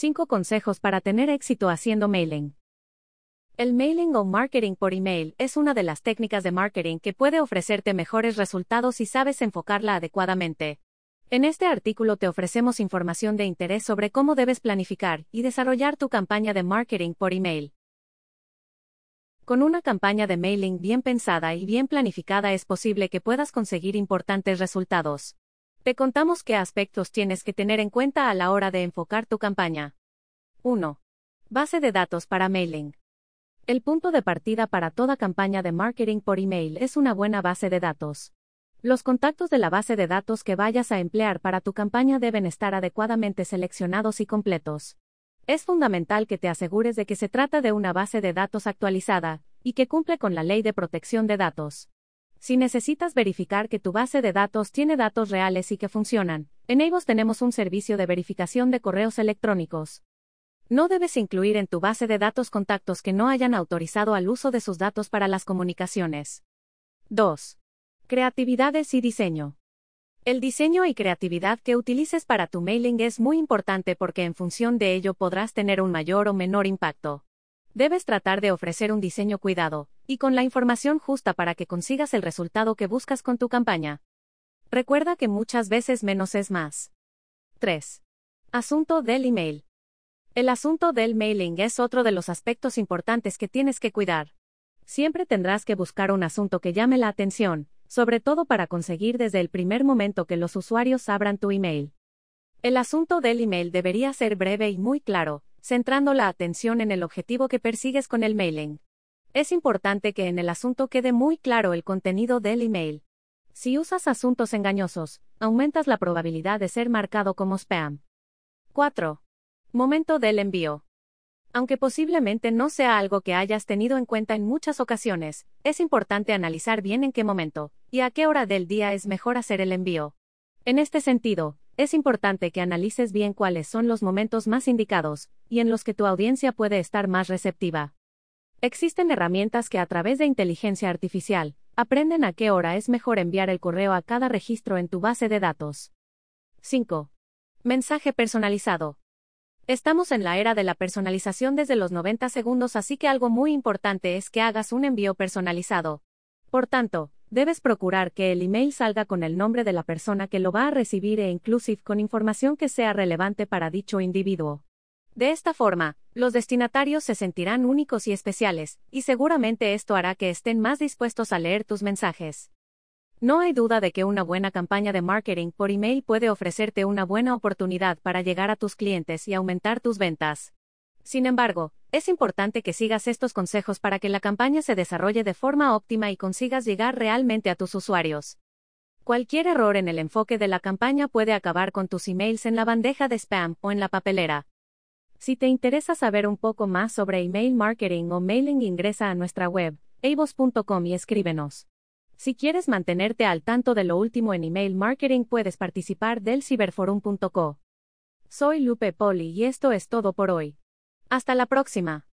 5 consejos para tener éxito haciendo mailing. El mailing o marketing por email es una de las técnicas de marketing que puede ofrecerte mejores resultados si sabes enfocarla adecuadamente. En este artículo te ofrecemos información de interés sobre cómo debes planificar y desarrollar tu campaña de marketing por email. Con una campaña de mailing bien pensada y bien planificada es posible que puedas conseguir importantes resultados. Te contamos qué aspectos tienes que tener en cuenta a la hora de enfocar tu campaña. 1. Base de datos para mailing. El punto de partida para toda campaña de marketing por email es una buena base de datos. Los contactos de la base de datos que vayas a emplear para tu campaña deben estar adecuadamente seleccionados y completos. Es fundamental que te asegures de que se trata de una base de datos actualizada, y que cumple con la ley de protección de datos. Si necesitas verificar que tu base de datos tiene datos reales y que funcionan, en Avos tenemos un servicio de verificación de correos electrónicos. No debes incluir en tu base de datos contactos que no hayan autorizado al uso de sus datos para las comunicaciones. 2. Creatividades y diseño. El diseño y creatividad que utilices para tu mailing es muy importante porque en función de ello podrás tener un mayor o menor impacto. Debes tratar de ofrecer un diseño cuidado, y con la información justa para que consigas el resultado que buscas con tu campaña. Recuerda que muchas veces menos es más. 3. Asunto del email. El asunto del mailing es otro de los aspectos importantes que tienes que cuidar. Siempre tendrás que buscar un asunto que llame la atención, sobre todo para conseguir desde el primer momento que los usuarios abran tu email. El asunto del email debería ser breve y muy claro, centrando la atención en el objetivo que persigues con el mailing. Es importante que en el asunto quede muy claro el contenido del email. Si usas asuntos engañosos, aumentas la probabilidad de ser marcado como spam. 4. Momento del envío. Aunque posiblemente no sea algo que hayas tenido en cuenta en muchas ocasiones, es importante analizar bien en qué momento y a qué hora del día es mejor hacer el envío. En este sentido, es importante que analices bien cuáles son los momentos más indicados y en los que tu audiencia puede estar más receptiva. Existen herramientas que a través de inteligencia artificial aprenden a qué hora es mejor enviar el correo a cada registro en tu base de datos. 5. Mensaje personalizado. Estamos en la era de la personalización desde los 90 segundos, así que algo muy importante es que hagas un envío personalizado. Por tanto, debes procurar que el email salga con el nombre de la persona que lo va a recibir e inclusive con información que sea relevante para dicho individuo. De esta forma, los destinatarios se sentirán únicos y especiales, y seguramente esto hará que estén más dispuestos a leer tus mensajes. No hay duda de que una buena campaña de marketing por email puede ofrecerte una buena oportunidad para llegar a tus clientes y aumentar tus ventas. Sin embargo, es importante que sigas estos consejos para que la campaña se desarrolle de forma óptima y consigas llegar realmente a tus usuarios. Cualquier error en el enfoque de la campaña puede acabar con tus emails en la bandeja de spam o en la papelera. Si te interesa saber un poco más sobre email marketing o mailing, ingresa a nuestra web, avos.com y escríbenos. Si quieres mantenerte al tanto de lo último en email marketing, puedes participar del ciberforum.co. Soy Lupe Poli y esto es todo por hoy. Hasta la próxima.